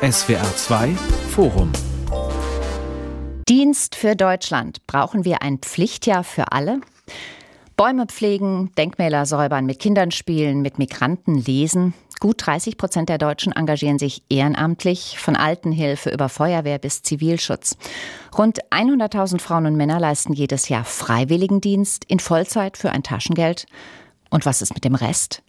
SWR 2 Forum Dienst für Deutschland. Brauchen wir ein Pflichtjahr für alle? Bäume pflegen, Denkmäler säubern, mit Kindern spielen, mit Migranten lesen. Gut 30 Prozent der Deutschen engagieren sich ehrenamtlich, von Altenhilfe über Feuerwehr bis Zivilschutz. Rund 100.000 Frauen und Männer leisten jedes Jahr Freiwilligendienst in Vollzeit für ein Taschengeld. Und was ist mit dem Rest?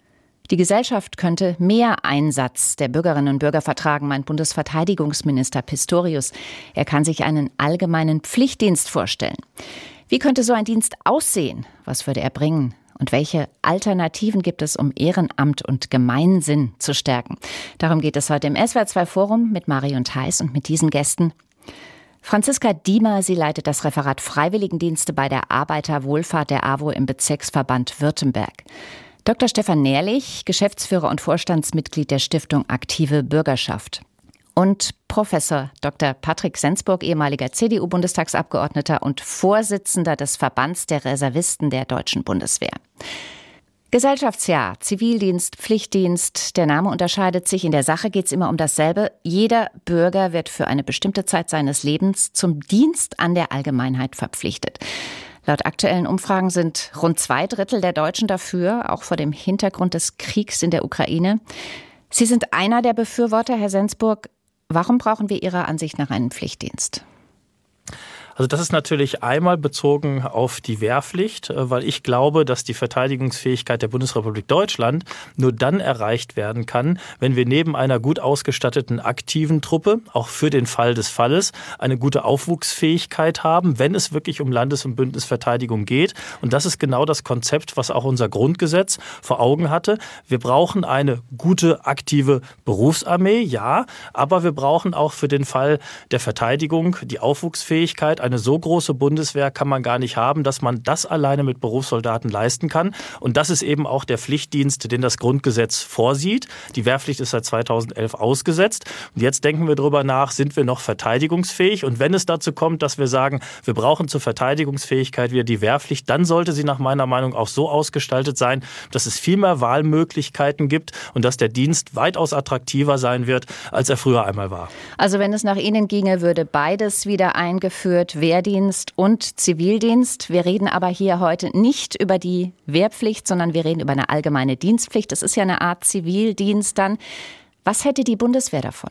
Die Gesellschaft könnte mehr Einsatz der Bürgerinnen und Bürger vertragen, meint Bundesverteidigungsminister Pistorius. Er kann sich einen allgemeinen Pflichtdienst vorstellen. Wie könnte so ein Dienst aussehen? Was würde er bringen? Und welche Alternativen gibt es, um Ehrenamt und Gemeinsinn zu stärken? Darum geht es heute im SWR2 Forum mit Marion Theis und mit diesen Gästen. Franziska Diemer, sie leitet das Referat Freiwilligendienste bei der Arbeiterwohlfahrt der AWO im Bezirksverband Württemberg. Dr. Stefan Nährlich, Geschäftsführer und Vorstandsmitglied der Stiftung Aktive Bürgerschaft. Und Professor Dr. Patrick Sensburg, ehemaliger CDU-Bundestagsabgeordneter und Vorsitzender des Verbands der Reservisten der deutschen Bundeswehr. Gesellschaftsjahr, Zivildienst, Pflichtdienst, der Name unterscheidet sich. In der Sache geht es immer um dasselbe. Jeder Bürger wird für eine bestimmte Zeit seines Lebens zum Dienst an der Allgemeinheit verpflichtet. Laut aktuellen Umfragen sind rund zwei Drittel der Deutschen dafür, auch vor dem Hintergrund des Kriegs in der Ukraine. Sie sind einer der Befürworter, Herr Sensburg. Warum brauchen wir Ihrer Ansicht nach einen Pflichtdienst? Also das ist natürlich einmal bezogen auf die Wehrpflicht, äh, weil ich glaube, dass die Verteidigungsfähigkeit der Bundesrepublik Deutschland nur dann erreicht werden kann, wenn wir neben einer gut ausgestatteten aktiven Truppe, auch für den Fall des Falles, eine gute Aufwuchsfähigkeit haben, wenn es wirklich um Landes- und Bündnisverteidigung geht. Und das ist genau das Konzept, was auch unser Grundgesetz vor Augen hatte. Wir brauchen eine gute aktive Berufsarmee, ja, aber wir brauchen auch für den Fall der Verteidigung die Aufwuchsfähigkeit, eine so große Bundeswehr kann man gar nicht haben, dass man das alleine mit Berufssoldaten leisten kann. Und das ist eben auch der Pflichtdienst, den das Grundgesetz vorsieht. Die Wehrpflicht ist seit 2011 ausgesetzt. Und jetzt denken wir darüber nach, sind wir noch verteidigungsfähig? Und wenn es dazu kommt, dass wir sagen, wir brauchen zur Verteidigungsfähigkeit wieder die Wehrpflicht, dann sollte sie nach meiner Meinung auch so ausgestaltet sein, dass es viel mehr Wahlmöglichkeiten gibt und dass der Dienst weitaus attraktiver sein wird, als er früher einmal war. Also wenn es nach Ihnen ginge, würde beides wieder eingeführt Wehrdienst und Zivildienst. Wir reden aber hier heute nicht über die Wehrpflicht, sondern wir reden über eine allgemeine Dienstpflicht. Das ist ja eine Art Zivildienst dann. Was hätte die Bundeswehr davon?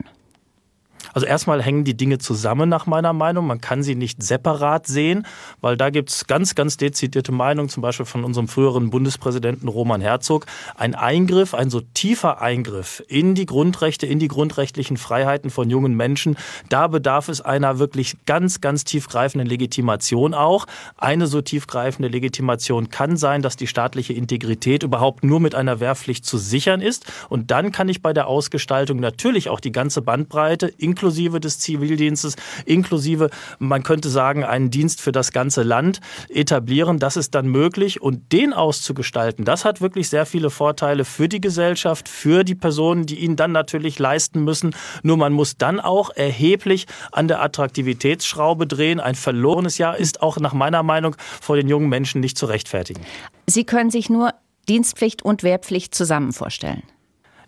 Also erstmal hängen die Dinge zusammen nach meiner Meinung. Man kann sie nicht separat sehen, weil da gibt es ganz, ganz dezidierte Meinungen, zum Beispiel von unserem früheren Bundespräsidenten Roman Herzog. Ein Eingriff, ein so tiefer Eingriff in die Grundrechte, in die grundrechtlichen Freiheiten von jungen Menschen, da bedarf es einer wirklich ganz, ganz tiefgreifenden Legitimation auch. Eine so tiefgreifende Legitimation kann sein, dass die staatliche Integrität überhaupt nur mit einer Wehrpflicht zu sichern ist. Und dann kann ich bei der Ausgestaltung natürlich auch die ganze Bandbreite, inklusive inklusive des Zivildienstes, inklusive, man könnte sagen, einen Dienst für das ganze Land etablieren. Das ist dann möglich und den auszugestalten, das hat wirklich sehr viele Vorteile für die Gesellschaft, für die Personen, die ihn dann natürlich leisten müssen. Nur man muss dann auch erheblich an der Attraktivitätsschraube drehen. Ein verlorenes Jahr ist auch nach meiner Meinung vor den jungen Menschen nicht zu rechtfertigen. Sie können sich nur Dienstpflicht und Wehrpflicht zusammen vorstellen.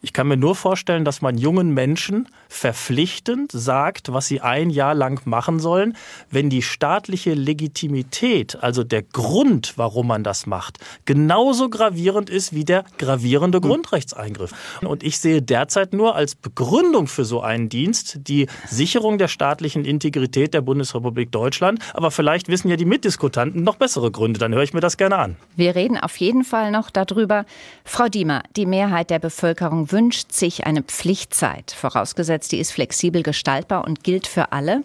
Ich kann mir nur vorstellen, dass man jungen Menschen verpflichtend sagt, was sie ein Jahr lang machen sollen, wenn die staatliche Legitimität, also der Grund, warum man das macht, genauso gravierend ist wie der gravierende hm. Grundrechtseingriff. Und ich sehe derzeit nur als Begründung für so einen Dienst die Sicherung der staatlichen Integrität der Bundesrepublik Deutschland. Aber vielleicht wissen ja die Mitdiskutanten noch bessere Gründe. Dann höre ich mir das gerne an. Wir reden auf jeden Fall noch darüber. Frau Diemer, die Mehrheit der Bevölkerung wünscht sich eine Pflichtzeit, vorausgesetzt, die ist flexibel gestaltbar und gilt für alle.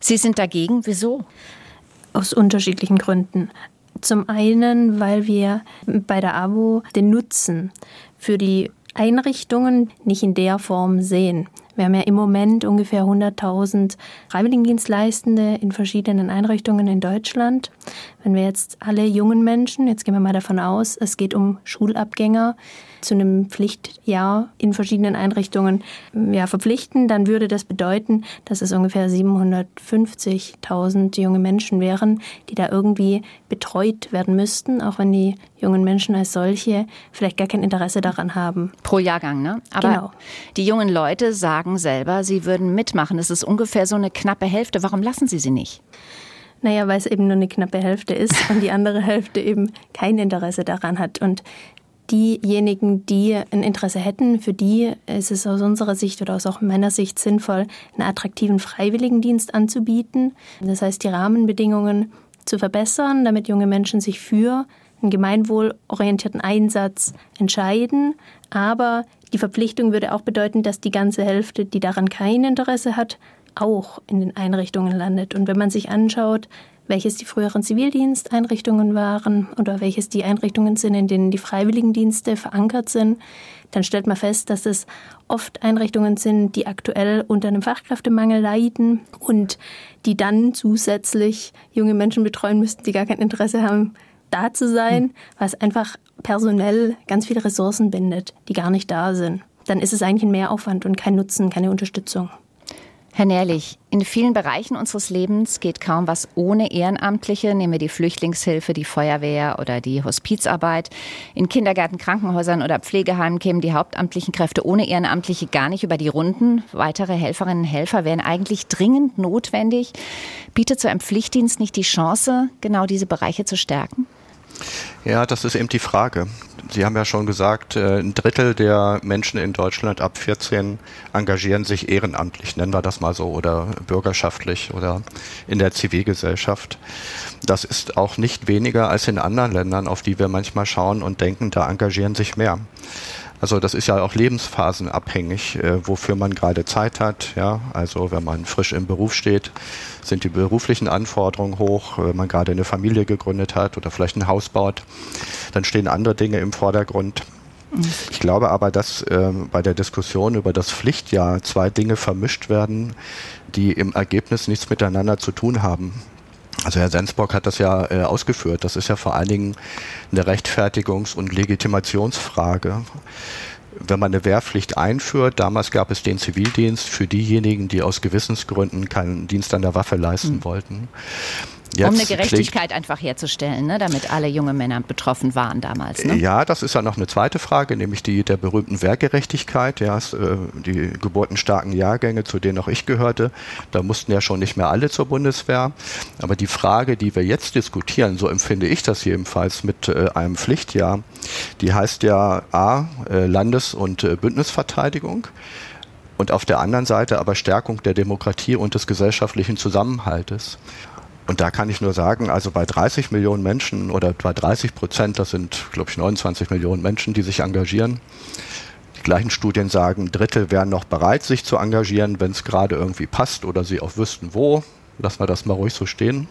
Sie sind dagegen. Wieso? Aus unterschiedlichen Gründen. Zum einen, weil wir bei der AWO den Nutzen für die Einrichtungen nicht in der Form sehen. Wir haben ja im Moment ungefähr 100.000 Freiwilligendienstleistende in verschiedenen Einrichtungen in Deutschland. Wenn wir jetzt alle jungen Menschen, jetzt gehen wir mal davon aus, es geht um Schulabgänger, zu einem Pflichtjahr in verschiedenen Einrichtungen ja, verpflichten, dann würde das bedeuten, dass es ungefähr 750.000 junge Menschen wären, die da irgendwie betreut werden müssten, auch wenn die jungen Menschen als solche vielleicht gar kein Interesse daran haben. Pro Jahrgang, ne? Aber genau. die jungen Leute sagen selber, sie würden mitmachen. Es ist ungefähr so eine knappe Hälfte. Warum lassen Sie sie nicht? Naja, weil es eben nur eine knappe Hälfte ist und die andere Hälfte eben kein Interesse daran hat. Und diejenigen, die ein Interesse hätten, für die ist es aus unserer Sicht oder aus auch meiner Sicht sinnvoll, einen attraktiven Freiwilligendienst anzubieten. Das heißt, die Rahmenbedingungen zu verbessern, damit junge Menschen sich für einen gemeinwohlorientierten Einsatz entscheiden. Aber die Verpflichtung würde auch bedeuten, dass die ganze Hälfte, die daran kein Interesse hat, auch in den Einrichtungen landet. Und wenn man sich anschaut, welches die früheren Zivildiensteinrichtungen waren oder welches die Einrichtungen sind, in denen die Freiwilligendienste verankert sind, dann stellt man fest, dass es oft Einrichtungen sind, die aktuell unter einem Fachkräftemangel leiden und die dann zusätzlich junge Menschen betreuen müssten, die gar kein Interesse haben, da zu sein, hm. was einfach personell ganz viele Ressourcen bindet, die gar nicht da sind. Dann ist es eigentlich ein Mehraufwand und kein Nutzen, keine Unterstützung. Herr Nährlich, in vielen Bereichen unseres Lebens geht kaum was ohne Ehrenamtliche. Nehmen wir die Flüchtlingshilfe, die Feuerwehr oder die Hospizarbeit. In Kindergärten, Krankenhäusern oder Pflegeheimen kämen die hauptamtlichen Kräfte ohne Ehrenamtliche gar nicht über die Runden. Weitere Helferinnen und Helfer wären eigentlich dringend notwendig. Bietet so ein Pflichtdienst nicht die Chance, genau diese Bereiche zu stärken? Ja, das ist eben die Frage. Sie haben ja schon gesagt, äh, ein Drittel der Menschen in Deutschland ab 14 engagieren sich ehrenamtlich, nennen wir das mal so, oder bürgerschaftlich oder in der Zivilgesellschaft. Das ist auch nicht weniger als in anderen Ländern, auf die wir manchmal schauen und denken, da engagieren sich mehr. Also das ist ja auch lebensphasenabhängig, äh, wofür man gerade Zeit hat. Ja, also wenn man frisch im Beruf steht, sind die beruflichen Anforderungen hoch. Wenn man gerade eine Familie gegründet hat oder vielleicht ein Haus baut, dann stehen andere Dinge im Vordergrund. Ich glaube aber, dass äh, bei der Diskussion über das Pflichtjahr zwei Dinge vermischt werden, die im Ergebnis nichts miteinander zu tun haben. Also Herr Sensbock hat das ja äh, ausgeführt. Das ist ja vor allen Dingen eine Rechtfertigungs- und Legitimationsfrage. Wenn man eine Wehrpflicht einführt, damals gab es den Zivildienst für diejenigen, die aus Gewissensgründen keinen Dienst an der Waffe leisten mhm. wollten. Jetzt um eine Gerechtigkeit einfach herzustellen, ne, damit alle junge Männer betroffen waren damals. Ne? Ja, das ist ja noch eine zweite Frage, nämlich die der berühmten Wehrgerechtigkeit. Ja, äh, die geburtenstarken Jahrgänge, zu denen auch ich gehörte, da mussten ja schon nicht mehr alle zur Bundeswehr. Aber die Frage, die wir jetzt diskutieren, so empfinde ich das jedenfalls mit äh, einem Pflichtjahr, die heißt ja A, äh, Landes- und Bündnisverteidigung und auf der anderen Seite aber Stärkung der Demokratie und des gesellschaftlichen Zusammenhaltes. Und da kann ich nur sagen, also bei 30 Millionen Menschen oder bei 30 Prozent, das sind, glaube ich, 29 Millionen Menschen, die sich engagieren. Die gleichen Studien sagen, ein Drittel wären noch bereit, sich zu engagieren, wenn es gerade irgendwie passt oder sie auch wüssten, wo. Lassen wir das mal ruhig so stehen.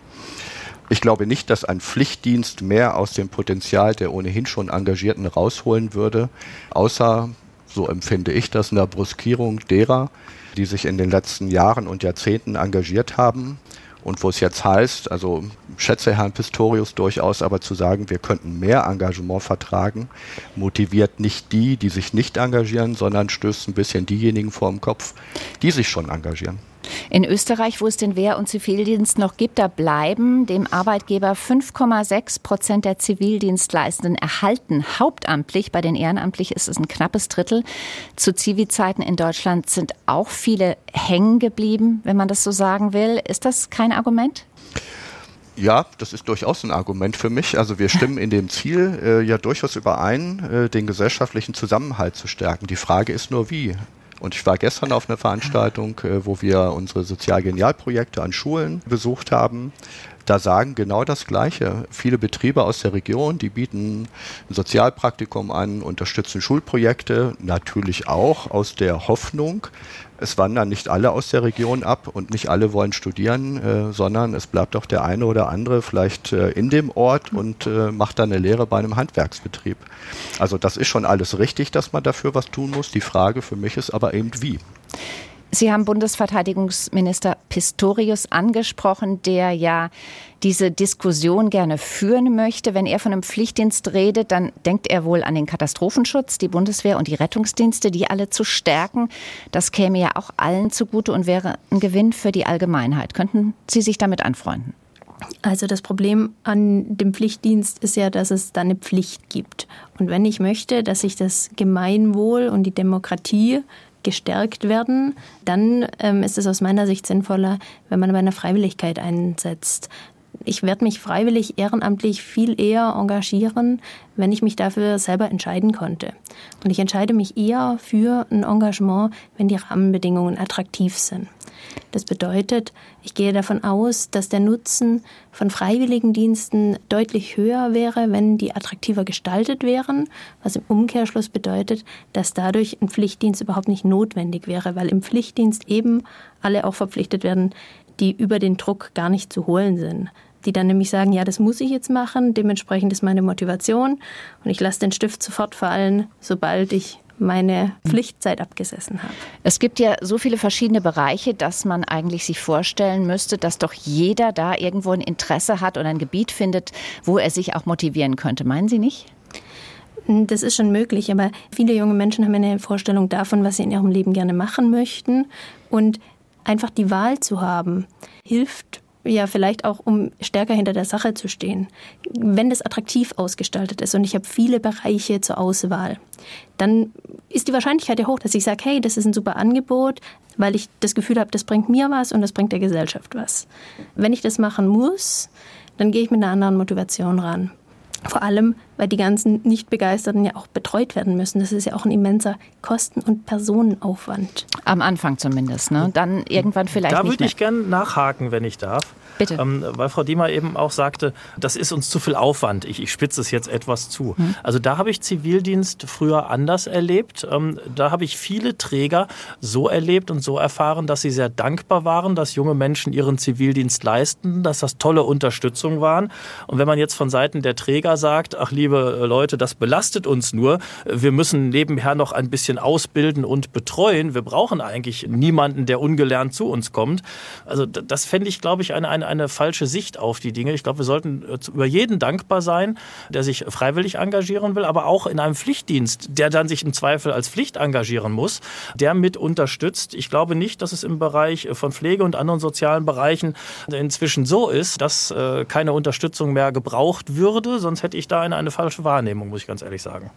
Ich glaube nicht, dass ein Pflichtdienst mehr aus dem Potenzial der ohnehin schon Engagierten rausholen würde, außer, so empfinde ich das, einer Bruskierung derer, die sich in den letzten Jahren und Jahrzehnten engagiert haben und wo es jetzt heißt, also schätze Herrn Pistorius durchaus, aber zu sagen, wir könnten mehr Engagement vertragen, motiviert nicht die, die sich nicht engagieren, sondern stößt ein bisschen diejenigen vor dem Kopf, die sich schon engagieren. In Österreich, wo es den Wehr- und Zivildienst noch gibt, da bleiben dem Arbeitgeber 5,6 Prozent der Zivildienstleistenden erhalten. Hauptamtlich, bei den Ehrenamtlich ist es ein knappes Drittel. Zu Zivilzeiten in Deutschland sind auch viele hängen geblieben, wenn man das so sagen will. Ist das kein Argument? Ja, das ist durchaus ein Argument für mich. Also wir stimmen in dem Ziel äh, ja durchaus überein, äh, den gesellschaftlichen Zusammenhalt zu stärken. Die Frage ist nur wie. Und ich war gestern auf einer Veranstaltung, äh, wo wir unsere Sozialgenialprojekte an Schulen besucht haben. Da sagen genau das Gleiche. Viele Betriebe aus der Region, die bieten ein Sozialpraktikum an, unterstützen Schulprojekte, natürlich auch aus der Hoffnung, es wandern nicht alle aus der Region ab und nicht alle wollen studieren, äh, sondern es bleibt auch der eine oder andere vielleicht äh, in dem Ort und äh, macht dann eine Lehre bei einem Handwerksbetrieb. Also das ist schon alles richtig, dass man dafür was tun muss. Die Frage für mich ist aber eben wie. Sie haben Bundesverteidigungsminister Pistorius angesprochen, der ja diese Diskussion gerne führen möchte. Wenn er von einem Pflichtdienst redet, dann denkt er wohl an den Katastrophenschutz, die Bundeswehr und die Rettungsdienste, die alle zu stärken. Das käme ja auch allen zugute und wäre ein Gewinn für die Allgemeinheit. Könnten Sie sich damit anfreunden? Also das Problem an dem Pflichtdienst ist ja, dass es da eine Pflicht gibt. Und wenn ich möchte, dass sich das Gemeinwohl und die Demokratie gestärkt werden, dann ähm, ist es aus meiner Sicht sinnvoller, wenn man bei einer Freiwilligkeit einsetzt. Ich werde mich freiwillig ehrenamtlich viel eher engagieren, wenn ich mich dafür selber entscheiden konnte. Und ich entscheide mich eher für ein Engagement, wenn die Rahmenbedingungen attraktiv sind. Das bedeutet, ich gehe davon aus, dass der Nutzen von Freiwilligendiensten deutlich höher wäre, wenn die attraktiver gestaltet wären, was im Umkehrschluss bedeutet, dass dadurch ein Pflichtdienst überhaupt nicht notwendig wäre, weil im Pflichtdienst eben alle auch verpflichtet werden, die über den Druck gar nicht zu holen sind die dann nämlich sagen, ja, das muss ich jetzt machen, dementsprechend ist meine Motivation und ich lasse den Stift sofort fallen, sobald ich meine Pflichtzeit abgesessen habe. Es gibt ja so viele verschiedene Bereiche, dass man eigentlich sich vorstellen müsste, dass doch jeder da irgendwo ein Interesse hat oder ein Gebiet findet, wo er sich auch motivieren könnte. Meinen Sie nicht? Das ist schon möglich, aber viele junge Menschen haben eine Vorstellung davon, was sie in ihrem Leben gerne machen möchten. Und einfach die Wahl zu haben, hilft ja vielleicht auch, um stärker hinter der Sache zu stehen. Wenn das attraktiv ausgestaltet ist und ich habe viele Bereiche zur Auswahl, dann ist die Wahrscheinlichkeit ja hoch, dass ich sage, hey, das ist ein super Angebot, weil ich das Gefühl habe, das bringt mir was und das bringt der Gesellschaft was. Wenn ich das machen muss, dann gehe ich mit einer anderen Motivation ran. Vor allem, weil die ganzen Nichtbegeisterten ja auch betreut werden müssen. Das ist ja auch ein immenser Kosten- und Personenaufwand. Am Anfang zumindest, ne? Dann irgendwann vielleicht. Da würde ich gerne nachhaken, wenn ich darf. Bitte. Ähm, weil Frau Diemer eben auch sagte, das ist uns zu viel Aufwand. Ich, ich spitze es jetzt etwas zu. Hm. Also da habe ich Zivildienst früher anders erlebt. Ähm, da habe ich viele Träger so erlebt und so erfahren, dass sie sehr dankbar waren, dass junge Menschen ihren Zivildienst leisten, dass das tolle Unterstützung waren. Und wenn man jetzt von Seiten der Träger sagt, ach liebe Leute, das belastet uns nur, wir müssen nebenher noch ein bisschen ausbilden und betreuen, wir brauchen eigentlich niemanden, der ungelernt zu uns kommt. Also das fände ich, glaube ich, eine, eine eine falsche Sicht auf die Dinge. Ich glaube, wir sollten äh, über jeden dankbar sein, der sich freiwillig engagieren will, aber auch in einem Pflichtdienst, der dann sich im Zweifel als Pflicht engagieren muss, der mit unterstützt. Ich glaube nicht, dass es im Bereich von Pflege und anderen sozialen Bereichen inzwischen so ist, dass äh, keine Unterstützung mehr gebraucht würde. Sonst hätte ich da eine, eine falsche Wahrnehmung, muss ich ganz ehrlich sagen.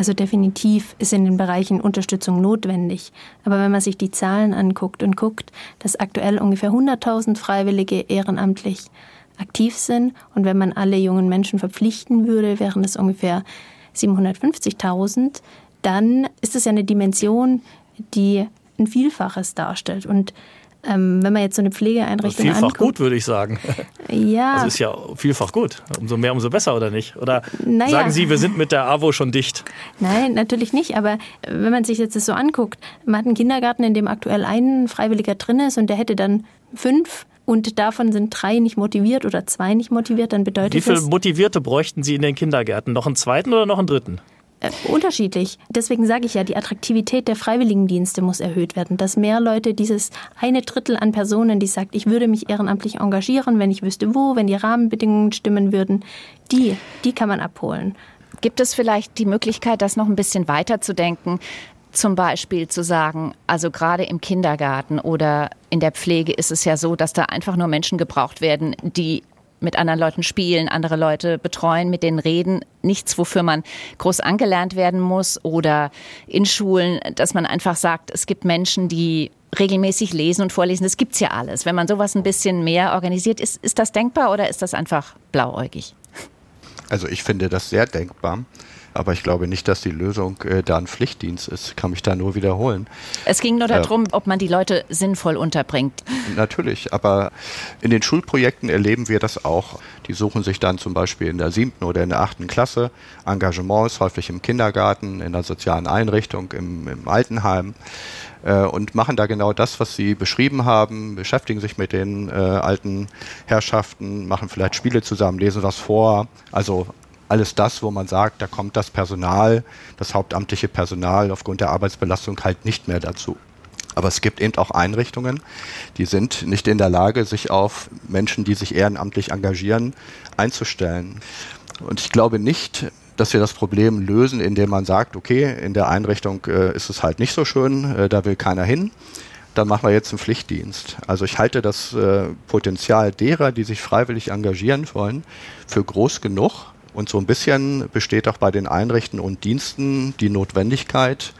Also definitiv ist in den Bereichen Unterstützung notwendig. Aber wenn man sich die Zahlen anguckt und guckt, dass aktuell ungefähr 100.000 Freiwillige ehrenamtlich aktiv sind und wenn man alle jungen Menschen verpflichten würde, wären es ungefähr 750.000, dann ist es ja eine Dimension, die ein Vielfaches darstellt. Und ähm, wenn man jetzt so eine Pflegeeinrichtung vielfach anguckt, gut, würde ich sagen. Ja. Das ist ja vielfach gut. Umso mehr, umso besser, oder nicht? Oder naja. sagen Sie, wir sind mit der AWO schon dicht? Nein, natürlich nicht. Aber wenn man sich jetzt das so anguckt, man hat einen Kindergarten, in dem aktuell ein Freiwilliger drin ist und der hätte dann fünf und davon sind drei nicht motiviert oder zwei nicht motiviert, dann bedeutet das... Wie viele Motivierte bräuchten Sie in den Kindergärten? Noch einen zweiten oder noch einen dritten? Äh, unterschiedlich. Deswegen sage ich ja, die Attraktivität der Freiwilligendienste muss erhöht werden, dass mehr Leute dieses eine Drittel an Personen, die sagt, ich würde mich ehrenamtlich engagieren, wenn ich wüsste wo, wenn die Rahmenbedingungen stimmen würden, die, die kann man abholen. Gibt es vielleicht die Möglichkeit, das noch ein bisschen weiter zu denken? Zum Beispiel zu sagen, also gerade im Kindergarten oder in der Pflege ist es ja so, dass da einfach nur Menschen gebraucht werden, die mit anderen Leuten spielen, andere Leute betreuen, mit denen reden. Nichts, wofür man groß angelernt werden muss oder in Schulen, dass man einfach sagt, es gibt Menschen, die regelmäßig lesen und vorlesen. Das gibt's ja alles. Wenn man sowas ein bisschen mehr organisiert, ist, ist das denkbar oder ist das einfach blauäugig? Also ich finde das sehr denkbar. Aber ich glaube nicht, dass die Lösung äh, da ein Pflichtdienst ist. Ich kann mich da nur wiederholen. Es ging nur darum, äh, ob man die Leute sinnvoll unterbringt. Natürlich, aber in den Schulprojekten erleben wir das auch. Die suchen sich dann zum Beispiel in der siebten oder in der achten Klasse Engagements, häufig im Kindergarten, in der sozialen Einrichtung, im, im Altenheim äh, und machen da genau das, was Sie beschrieben haben, beschäftigen sich mit den äh, alten Herrschaften, machen vielleicht Spiele zusammen, lesen was vor, also alles das, wo man sagt, da kommt das Personal, das hauptamtliche Personal aufgrund der Arbeitsbelastung halt nicht mehr dazu. Aber es gibt eben auch Einrichtungen, die sind nicht in der Lage, sich auf Menschen, die sich ehrenamtlich engagieren, einzustellen. Und ich glaube nicht, dass wir das Problem lösen, indem man sagt, okay, in der Einrichtung äh, ist es halt nicht so schön, äh, da will keiner hin, dann machen wir jetzt einen Pflichtdienst. Also ich halte das äh, Potenzial derer, die sich freiwillig engagieren wollen, für groß genug. Und so ein bisschen besteht auch bei den Einrichtungen und Diensten die Notwendigkeit,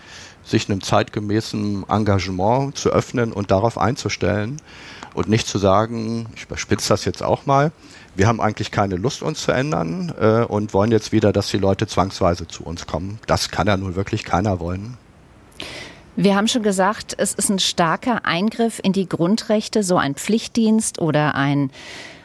sich einem zeitgemäßen Engagement zu öffnen und darauf einzustellen und nicht zu sagen, ich überspitze das jetzt auch mal, wir haben eigentlich keine Lust, uns zu ändern äh, und wollen jetzt wieder, dass die Leute zwangsweise zu uns kommen. Das kann ja nun wirklich keiner wollen. Wir haben schon gesagt, es ist ein starker Eingriff in die Grundrechte, so ein Pflichtdienst oder ein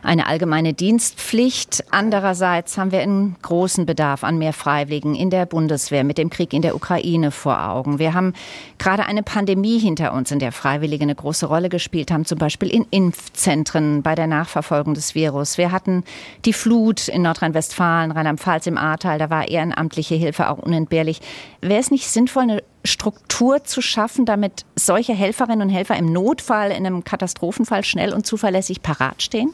eine allgemeine Dienstpflicht. Andererseits haben wir einen großen Bedarf an mehr Freiwilligen in der Bundeswehr mit dem Krieg in der Ukraine vor Augen. Wir haben gerade eine Pandemie hinter uns, in der Freiwillige eine große Rolle gespielt haben, zum Beispiel in Impfzentren bei der Nachverfolgung des Virus. Wir hatten die Flut in Nordrhein-Westfalen, Rheinland-Pfalz im Ahrtal, da war ehrenamtliche Hilfe auch unentbehrlich. Wäre es nicht sinnvoll, eine Struktur zu schaffen, damit solche Helferinnen und Helfer im Notfall, in einem Katastrophenfall schnell und zuverlässig parat stehen?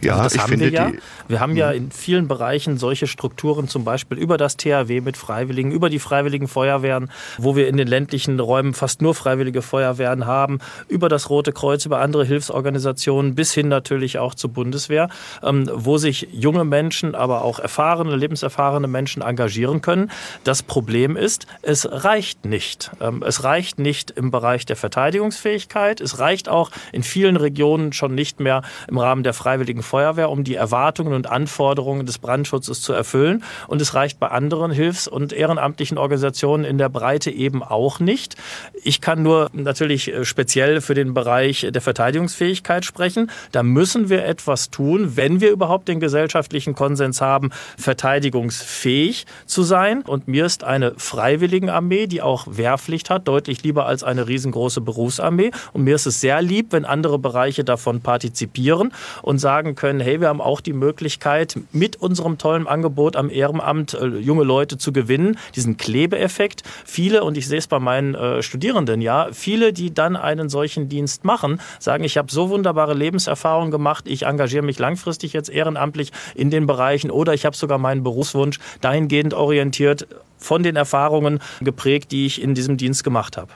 Ja, also das ich haben finde wir ja. Wir haben ja hm. in vielen Bereichen solche Strukturen, zum Beispiel über das THW mit Freiwilligen, über die Freiwilligen Feuerwehren, wo wir in den ländlichen Räumen fast nur Freiwillige Feuerwehren haben, über das Rote Kreuz, über andere Hilfsorganisationen, bis hin natürlich auch zur Bundeswehr, ähm, wo sich junge Menschen, aber auch erfahrene, lebenserfahrene Menschen engagieren können. Das Problem ist, es reicht nicht. Ähm, es reicht nicht im Bereich der Verteidigungsfähigkeit. Es reicht auch in vielen Regionen schon nicht mehr im Rahmen der Freiwilligen Feuerwehr, um die Erwartungen und Anforderungen des Brandschutzes zu erfüllen. Und es reicht bei anderen Hilfs- und ehrenamtlichen Organisationen in der Breite eben auch nicht. Ich kann nur natürlich äh, speziell für den Bereich der Verteidigungsfähigkeit sprechen. Da müssen wir etwas tun, wenn wir überhaupt den gesellschaftlichen Konsens haben, verteidigungsfähig zu sein. Und mir ist eine Freiwilligenarmee, die auch Wehrpflicht hat, deutlich lieber als eine riesengroße Berufsarmee. Und mir ist es sehr lieb, wenn andere Bereiche davon partizipieren und sagen können, hey, wir haben auch die Möglichkeit, mit unserem tollen Angebot am Ehrenamt äh, junge Leute zu gewinnen, diesen Klebeeffekt. Viele, und ich sehe es bei meinen äh, Studierenden, ja, viele, die dann einen solchen Dienst machen, sagen, ich habe so wunderbare Lebenserfahrungen gemacht, ich engagiere mich langfristig jetzt ehrenamtlich in den Bereichen oder ich habe sogar meinen Berufswunsch dahingehend orientiert, von den Erfahrungen geprägt, die ich in diesem Dienst gemacht habe.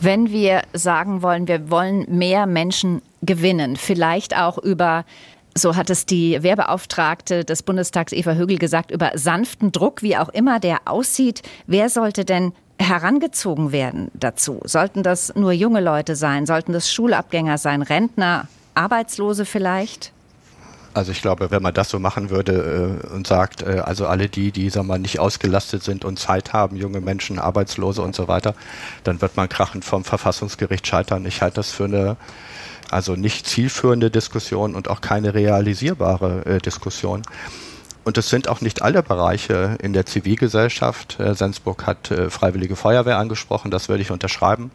Wenn wir sagen wollen, wir wollen mehr Menschen gewinnen, vielleicht auch über so hat es die Wehrbeauftragte des Bundestags Eva Högel gesagt, über sanften Druck, wie auch immer der aussieht. Wer sollte denn herangezogen werden dazu? Sollten das nur junge Leute sein? Sollten das Schulabgänger sein? Rentner? Arbeitslose vielleicht? Also ich glaube, wenn man das so machen würde äh, und sagt, äh, also alle die, die sagen wir, nicht ausgelastet sind und Zeit haben, junge Menschen, Arbeitslose und so weiter, dann wird man krachend vom Verfassungsgericht scheitern. Ich halte das für eine also nicht zielführende Diskussion und auch keine realisierbare äh, Diskussion. Und es sind auch nicht alle Bereiche in der Zivilgesellschaft. Äh, Sensburg hat äh, Freiwillige Feuerwehr angesprochen, das würde ich unterschreiben.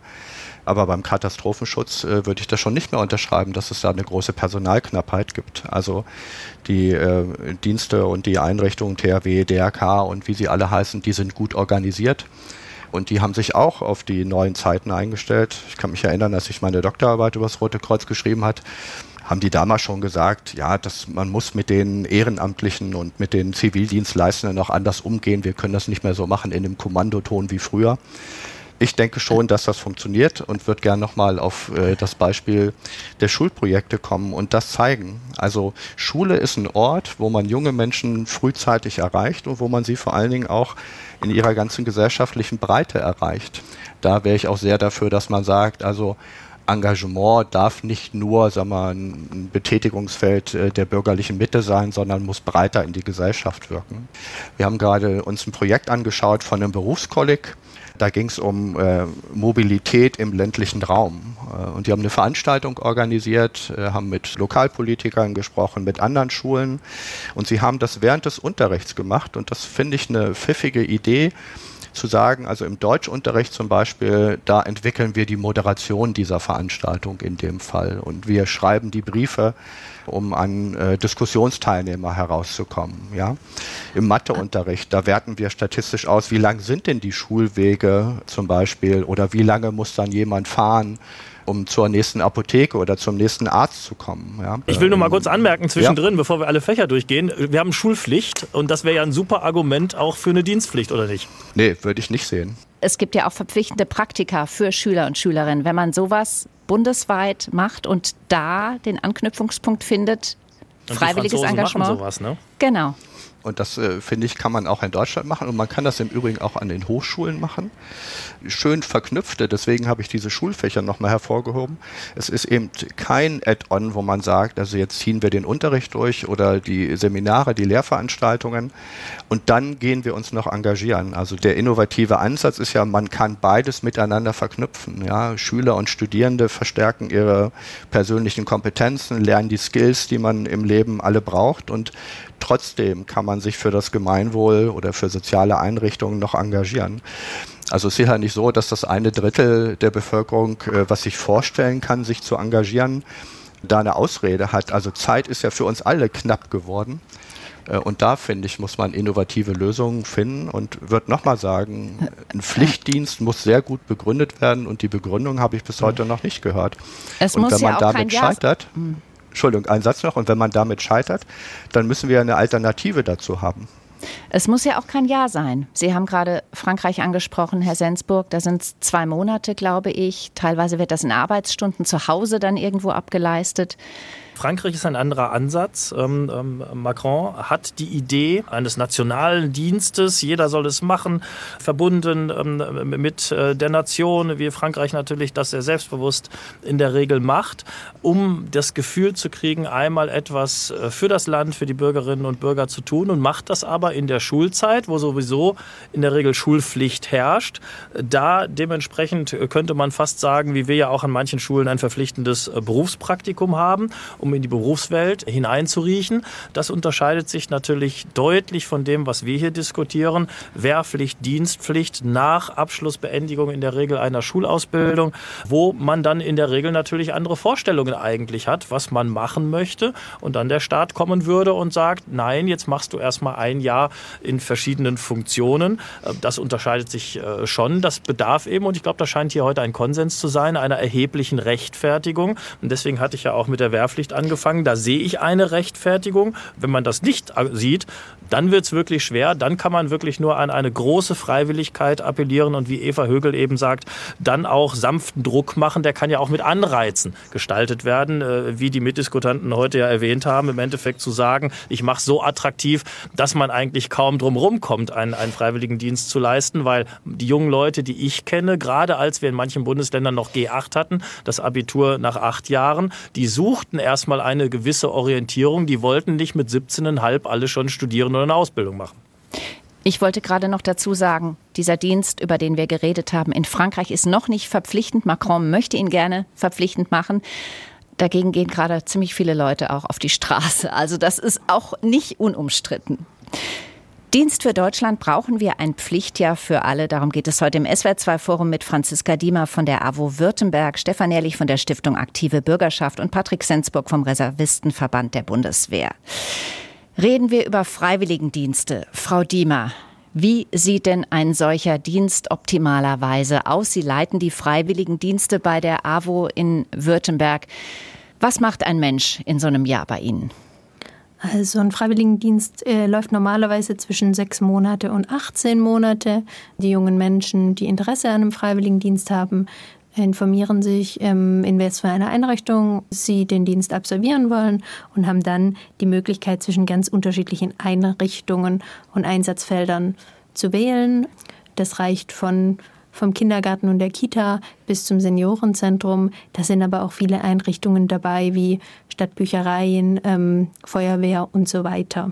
Aber beim Katastrophenschutz äh, würde ich das schon nicht mehr unterschreiben, dass es da eine große Personalknappheit gibt. Also die äh, Dienste und die Einrichtungen THW, DRK und wie sie alle heißen, die sind gut organisiert. Und die haben sich auch auf die neuen Zeiten eingestellt. Ich kann mich erinnern, als ich meine Doktorarbeit über das Rote Kreuz geschrieben hat, haben die damals schon gesagt, ja, dass man muss mit den Ehrenamtlichen und mit den Zivildienstleistenden noch anders umgehen. Wir können das nicht mehr so machen in dem Kommandoton wie früher. Ich denke schon, dass das funktioniert und würde gerne nochmal auf äh, das Beispiel der Schulprojekte kommen und das zeigen. Also Schule ist ein Ort, wo man junge Menschen frühzeitig erreicht und wo man sie vor allen Dingen auch in ihrer ganzen gesellschaftlichen Breite erreicht. Da wäre ich auch sehr dafür, dass man sagt, also Engagement darf nicht nur sagen wir, ein Betätigungsfeld äh, der bürgerlichen Mitte sein, sondern muss breiter in die Gesellschaft wirken. Wir haben gerade uns ein Projekt angeschaut von einem Berufskolleg, da ging es um äh, Mobilität im ländlichen Raum. Äh, und die haben eine Veranstaltung organisiert, äh, haben mit Lokalpolitikern gesprochen, mit anderen Schulen. Und sie haben das während des Unterrichts gemacht. Und das finde ich eine pfiffige Idee zu sagen, also im Deutschunterricht zum Beispiel, da entwickeln wir die Moderation dieser Veranstaltung in dem Fall und wir schreiben die Briefe, um an äh, Diskussionsteilnehmer herauszukommen. Ja? Im Matheunterricht, da werten wir statistisch aus, wie lang sind denn die Schulwege zum Beispiel oder wie lange muss dann jemand fahren, um zur nächsten Apotheke oder zum nächsten Arzt zu kommen. Ja. Ich will nur mal kurz anmerken zwischendrin, ja. bevor wir alle Fächer durchgehen. Wir haben Schulpflicht und das wäre ja ein super Argument auch für eine Dienstpflicht, oder nicht? Nee, würde ich nicht sehen. Es gibt ja auch verpflichtende Praktika für Schüler und Schülerinnen. Wenn man sowas bundesweit macht und da den Anknüpfungspunkt findet, und freiwilliges Engagement. Sowas, ne? Genau. Und das, äh, finde ich, kann man auch in Deutschland machen. Und man kann das im Übrigen auch an den Hochschulen machen. Schön verknüpfte, deswegen habe ich diese Schulfächer nochmal hervorgehoben. Es ist eben kein Add-on, wo man sagt, also jetzt ziehen wir den Unterricht durch oder die Seminare, die Lehrveranstaltungen und dann gehen wir uns noch engagieren. Also der innovative Ansatz ist ja, man kann beides miteinander verknüpfen. Ja? Schüler und Studierende verstärken ihre persönlichen Kompetenzen, lernen die Skills, die man im Leben alle braucht und trotzdem kann man sich für das Gemeinwohl oder für soziale Einrichtungen noch engagieren. Also es ist ja nicht so, dass das eine Drittel der Bevölkerung, äh, was sich vorstellen kann, sich zu engagieren, da eine Ausrede hat. Also Zeit ist ja für uns alle knapp geworden. Äh, und da, finde ich, muss man innovative Lösungen finden und würde nochmal sagen, ein Pflichtdienst muss sehr gut begründet werden und die Begründung habe ich bis heute noch nicht gehört. Es und muss wenn man ja auch damit kein scheitert, Jahr Entschuldigung, ein Satz noch. Und wenn man damit scheitert, dann müssen wir eine Alternative dazu haben. Es muss ja auch kein Jahr sein. Sie haben gerade Frankreich angesprochen, Herr Sensburg. Da sind es zwei Monate, glaube ich. Teilweise wird das in Arbeitsstunden zu Hause dann irgendwo abgeleistet. Frankreich ist ein anderer Ansatz. Ähm, ähm, Macron hat die Idee eines nationalen Dienstes, jeder soll es machen, verbunden ähm, mit äh, der Nation, wie Frankreich natürlich das sehr selbstbewusst in der Regel macht, um das Gefühl zu kriegen, einmal etwas äh, für das Land, für die Bürgerinnen und Bürger zu tun und macht das aber in der Schulzeit, wo sowieso in der Regel Schulpflicht herrscht. Da dementsprechend könnte man fast sagen, wie wir ja auch an manchen Schulen ein verpflichtendes äh, Berufspraktikum haben, um in die Berufswelt hineinzuriechen. Das unterscheidet sich natürlich deutlich von dem, was wir hier diskutieren. Wehrpflicht, Dienstpflicht nach Abschlussbeendigung in der Regel einer Schulausbildung, wo man dann in der Regel natürlich andere Vorstellungen eigentlich hat, was man machen möchte und dann der Staat kommen würde und sagt, nein, jetzt machst du erstmal ein Jahr in verschiedenen Funktionen. Das unterscheidet sich äh, schon. Das bedarf eben, und ich glaube, das scheint hier heute ein Konsens zu sein, einer erheblichen Rechtfertigung. Und deswegen hatte ich ja auch mit der Wehrpflicht angefangen. Da sehe ich eine Rechtfertigung. Wenn man das nicht sieht, dann wird es wirklich schwer. Dann kann man wirklich nur an eine große Freiwilligkeit appellieren und wie Eva Högel eben sagt, dann auch sanften Druck machen. Der kann ja auch mit Anreizen gestaltet werden, äh, wie die Mitdiskutanten heute ja erwähnt haben. Im Endeffekt zu sagen, ich mache so attraktiv, dass man eigentlich kaum drum rumkommt, einen, einen Freiwilligendienst zu leisten, weil die jungen Leute, die ich kenne, gerade als wir in manchen Bundesländern noch G8 hatten, das Abitur nach acht Jahren, die suchten erstmal eine gewisse Orientierung. Die wollten nicht mit 17,5 alle schon studieren oder eine Ausbildung machen. Ich wollte gerade noch dazu sagen, dieser Dienst, über den wir geredet haben, in Frankreich ist noch nicht verpflichtend. Macron möchte ihn gerne verpflichtend machen. Dagegen gehen gerade ziemlich viele Leute auch auf die Straße. Also das ist auch nicht unumstritten. Dienst für Deutschland brauchen wir ein Pflichtjahr für alle. Darum geht es heute im SWR2-Forum mit Franziska Diemer von der AWO Württemberg, Stefan Ehrlich von der Stiftung Aktive Bürgerschaft und Patrick Sensburg vom Reservistenverband der Bundeswehr. Reden wir über Freiwilligendienste. Frau Diemer, wie sieht denn ein solcher Dienst optimalerweise aus? Sie leiten die Freiwilligendienste bei der AWO in Württemberg. Was macht ein Mensch in so einem Jahr bei Ihnen? Also ein Freiwilligendienst äh, läuft normalerweise zwischen sechs Monate und 18 Monate. Die jungen Menschen, die Interesse an einem Freiwilligendienst haben, informieren sich, ähm, in was für eine Einrichtung sie den Dienst absolvieren wollen und haben dann die Möglichkeit, zwischen ganz unterschiedlichen Einrichtungen und Einsatzfeldern zu wählen. Das reicht von vom Kindergarten und der Kita bis zum Seniorenzentrum. Da sind aber auch viele Einrichtungen dabei, wie Stadtbüchereien, ähm, Feuerwehr und so weiter.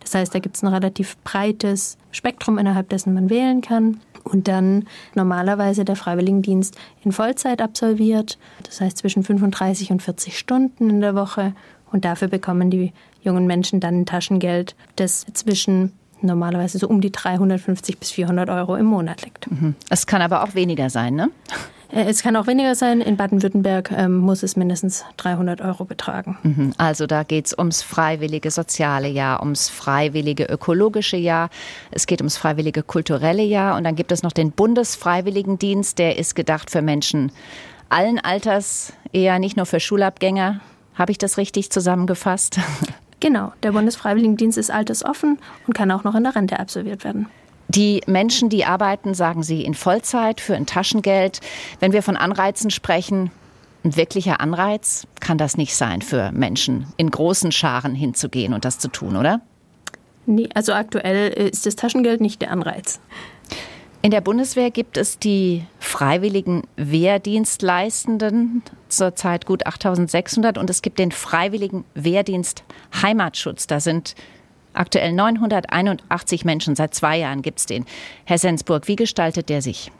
Das heißt, da gibt es ein relativ breites Spektrum, innerhalb dessen man wählen kann. Und dann normalerweise der Freiwilligendienst in Vollzeit absolviert, das heißt zwischen 35 und 40 Stunden in der Woche. Und dafür bekommen die jungen Menschen dann ein Taschengeld, das zwischen normalerweise so um die 350 bis 400 Euro im Monat liegt. Mhm. Es kann aber auch weniger sein, ne? Äh, es kann auch weniger sein. In Baden-Württemberg ähm, muss es mindestens 300 Euro betragen. Mhm. Also da geht es ums freiwillige soziale Jahr, ums freiwillige ökologische Jahr, es geht ums freiwillige kulturelle Jahr und dann gibt es noch den Bundesfreiwilligendienst, der ist gedacht für Menschen allen Alters, eher nicht nur für Schulabgänger. Habe ich das richtig zusammengefasst? Genau, der Bundesfreiwilligendienst ist altersoffen und kann auch noch in der Rente absolviert werden. Die Menschen, die arbeiten, sagen Sie, in Vollzeit für ein Taschengeld. Wenn wir von Anreizen sprechen, ein wirklicher Anreiz kann das nicht sein für Menschen, in großen Scharen hinzugehen und das zu tun, oder? Nee, also aktuell ist das Taschengeld nicht der Anreiz. In der Bundeswehr gibt es die freiwilligen Wehrdienstleistenden, zurzeit gut 8600, und es gibt den freiwilligen Wehrdienst Heimatschutz. Da sind aktuell 981 Menschen, seit zwei Jahren gibt es den. Herr Sensburg, wie gestaltet der sich?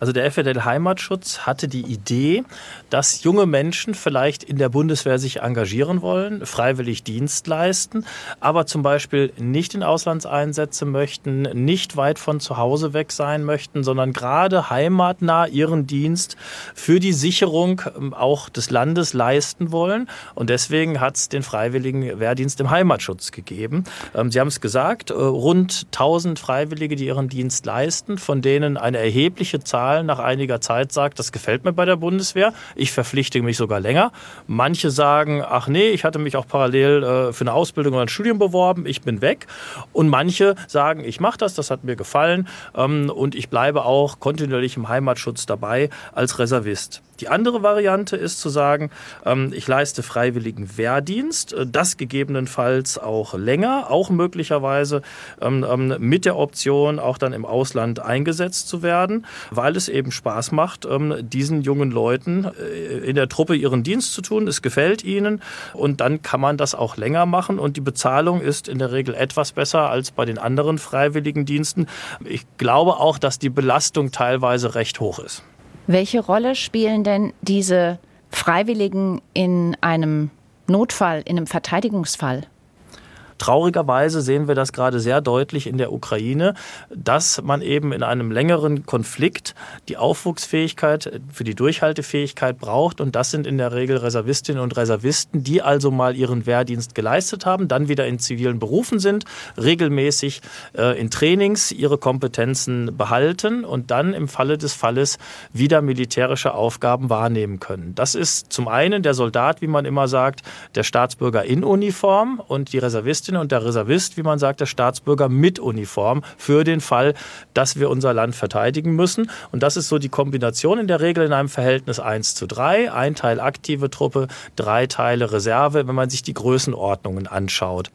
Also der FDL Heimatschutz hatte die Idee, dass junge Menschen vielleicht in der Bundeswehr sich engagieren wollen, freiwillig Dienst leisten, aber zum Beispiel nicht in Auslandseinsätze möchten, nicht weit von zu Hause weg sein möchten, sondern gerade heimatnah ihren Dienst für die Sicherung ähm, auch des Landes leisten wollen. Und deswegen hat es den freiwilligen Wehrdienst im Heimatschutz gegeben. Ähm, Sie haben es gesagt, äh, rund 1000 Freiwillige, die ihren Dienst leisten, von denen eine erhebliche Zahl Zahl nach einiger Zeit sagt, das gefällt mir bei der Bundeswehr, ich verpflichte mich sogar länger. Manche sagen, ach nee, ich hatte mich auch parallel äh, für eine Ausbildung oder ein Studium beworben, ich bin weg. Und manche sagen, ich mache das, das hat mir gefallen ähm, und ich bleibe auch kontinuierlich im Heimatschutz dabei als Reservist. Die andere Variante ist zu sagen, ähm, ich leiste freiwilligen Wehrdienst, äh, das gegebenenfalls auch länger, auch möglicherweise ähm, ähm, mit der Option, auch dann im Ausland eingesetzt zu werden, weil es eben Spaß macht, diesen jungen Leuten äh, in der Truppe ihren Dienst zu tun. Es gefällt ihnen und dann kann man das auch länger machen und die Bezahlung ist in der Regel etwas besser als bei den anderen freiwilligen Diensten. Ich glaube auch, dass die Belastung teilweise recht hoch ist. Welche Rolle spielen denn diese Freiwilligen in einem Notfall, in einem Verteidigungsfall? Traurigerweise sehen wir das gerade sehr deutlich in der Ukraine, dass man eben in einem längeren Konflikt die Aufwuchsfähigkeit für die Durchhaltefähigkeit braucht. Und das sind in der Regel Reservistinnen und Reservisten, die also mal ihren Wehrdienst geleistet haben, dann wieder in zivilen Berufen sind, regelmäßig äh, in Trainings ihre Kompetenzen behalten und dann im Falle des Falles wieder militärische Aufgaben wahrnehmen können. Das ist zum einen der Soldat, wie man immer sagt, der Staatsbürger in Uniform und die Reservistin Reservistin und der Reservist, wie man sagt, der Staatsbürger mit Uniform für den Fall, dass wir unser Land verteidigen müssen. Und das ist so die Kombination in der Regel in einem Verhältnis 1 zu 3. Ein Teil aktive Truppe, drei Teile Reserve, wenn man sich die Größenordnungen anschaut.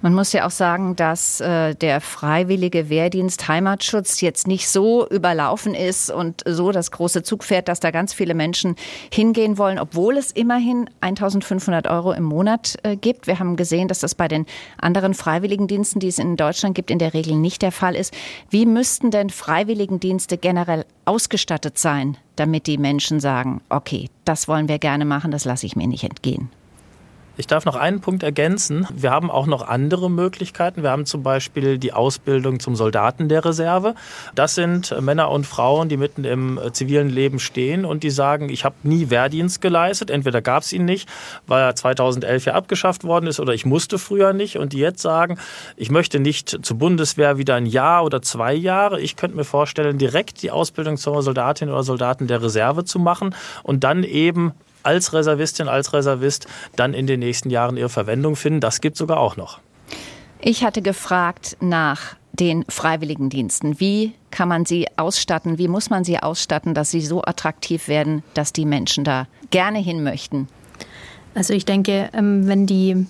Man muss ja auch sagen, dass äh, der freiwillige Wehrdienst Heimatschutz jetzt nicht so überlaufen ist und so das große Zugpferd, dass da ganz viele Menschen hingehen wollen, obwohl es immerhin 1500 Euro im Monat äh, gibt. Wir haben gesehen, dass das bei den anderen Freiwilligendiensten, die es in Deutschland gibt, in der Regel nicht der Fall ist. Wie müssten denn Freiwilligendienste generell ausgestattet sein, damit die Menschen sagen, okay, das wollen wir gerne machen, das lasse ich mir nicht entgehen? Ich darf noch einen Punkt ergänzen. Wir haben auch noch andere Möglichkeiten. Wir haben zum Beispiel die Ausbildung zum Soldaten der Reserve. Das sind Männer und Frauen, die mitten im äh, zivilen Leben stehen und die sagen, ich habe nie Wehrdienst geleistet. Entweder gab es ihn nicht, weil er 2011 ja abgeschafft worden ist oder ich musste früher nicht. Und die jetzt sagen, ich möchte nicht zur Bundeswehr wieder ein Jahr oder zwei Jahre. Ich könnte mir vorstellen, direkt die Ausbildung zur Soldatin oder Soldaten der Reserve zu machen und dann eben als Reservistin, als Reservist dann in den nächsten Jahren ihre Verwendung finden. Das gibt es sogar auch noch. Ich hatte gefragt nach den Freiwilligendiensten. Wie kann man sie ausstatten? Wie muss man sie ausstatten, dass sie so attraktiv werden, dass die Menschen da gerne hin möchten? Also ich denke, ähm, wenn die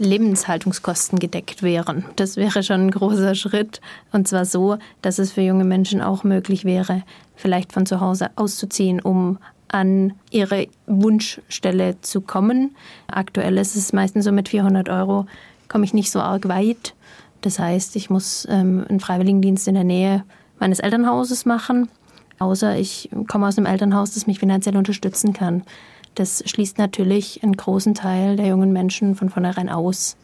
Lebenshaltungskosten gedeckt wären. Das wäre schon ein großer Schritt. Und zwar so, dass es für junge Menschen auch möglich wäre, vielleicht von zu Hause auszuziehen, um an ihre Wunschstelle zu kommen. Aktuell ist es meistens so mit 400 Euro komme ich nicht so arg weit. Das heißt, ich muss ähm, einen Freiwilligendienst in der Nähe meines Elternhauses machen, außer ich komme aus einem Elternhaus, das mich finanziell unterstützen kann. Das schließt natürlich einen großen Teil der jungen Menschen von vornherein aus.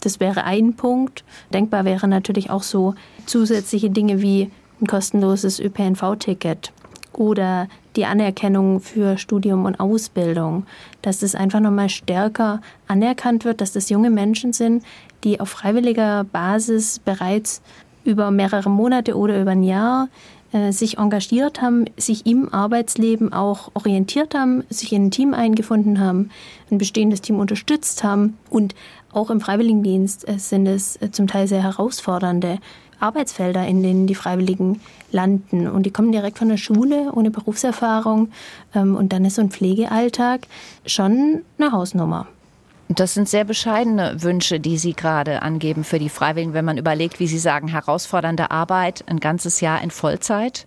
Das wäre ein Punkt. Denkbar wäre natürlich auch so zusätzliche Dinge wie ein kostenloses ÖPNV-Ticket oder die Anerkennung für Studium und Ausbildung, dass es einfach nochmal stärker anerkannt wird, dass das junge Menschen sind, die auf freiwilliger Basis bereits über mehrere Monate oder über ein Jahr äh, sich engagiert haben, sich im Arbeitsleben auch orientiert haben, sich in ein Team eingefunden haben, ein bestehendes Team unterstützt haben und auch im Freiwilligendienst äh, sind es äh, zum Teil sehr herausfordernde Arbeitsfelder, in denen die Freiwilligen landen. Und die kommen direkt von der Schule ohne Berufserfahrung. Ähm, und dann ist so ein Pflegealltag schon eine Hausnummer. Das sind sehr bescheidene Wünsche, die Sie gerade angeben für die Freiwilligen, wenn man überlegt, wie Sie sagen, herausfordernde Arbeit, ein ganzes Jahr in Vollzeit?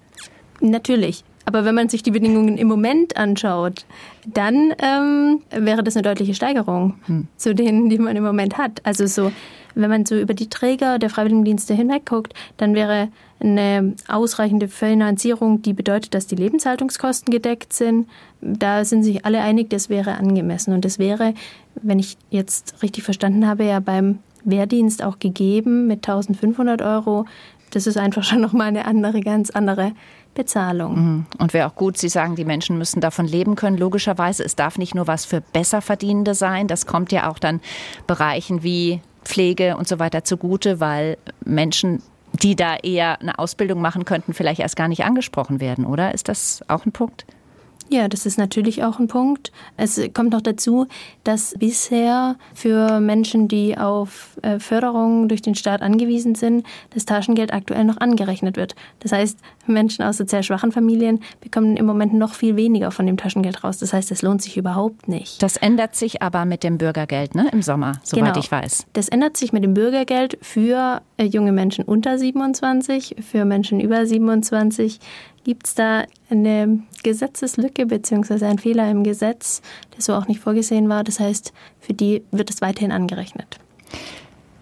Natürlich. Aber wenn man sich die Bedingungen im Moment anschaut, dann ähm, wäre das eine deutliche Steigerung hm. zu denen, die man im Moment hat. Also so, wenn man so über die Träger der Freiwilligendienste hinweg guckt, dann wäre eine ausreichende Finanzierung, die bedeutet, dass die Lebenshaltungskosten gedeckt sind. Da sind sich alle einig, das wäre angemessen. Und das wäre, wenn ich jetzt richtig verstanden habe, ja beim Wehrdienst auch gegeben mit 1500 Euro. Das ist einfach schon nochmal eine andere, ganz andere Bezahlung. Mhm. Und wäre auch gut, Sie sagen, die Menschen müssen davon leben können. Logischerweise, es darf nicht nur was für Besserverdienende sein. Das kommt ja auch dann Bereichen wie Pflege und so weiter zugute, weil Menschen, die da eher eine Ausbildung machen könnten, vielleicht erst gar nicht angesprochen werden, oder? Ist das auch ein Punkt? Ja, das ist natürlich auch ein Punkt. Es kommt noch dazu, dass bisher für Menschen, die auf äh, Förderung durch den Staat angewiesen sind, das Taschengeld aktuell noch angerechnet wird. Das heißt, Menschen aus sozial schwachen Familien bekommen im Moment noch viel weniger von dem Taschengeld raus. Das heißt, es lohnt sich überhaupt nicht. Das ändert sich aber mit dem Bürgergeld ne? im Sommer, soweit genau. ich weiß. Das ändert sich mit dem Bürgergeld für äh, junge Menschen unter 27, für Menschen über 27 Gibt es da eine Gesetzeslücke bzw. einen Fehler im Gesetz, der so auch nicht vorgesehen war? Das heißt, für die wird es weiterhin angerechnet.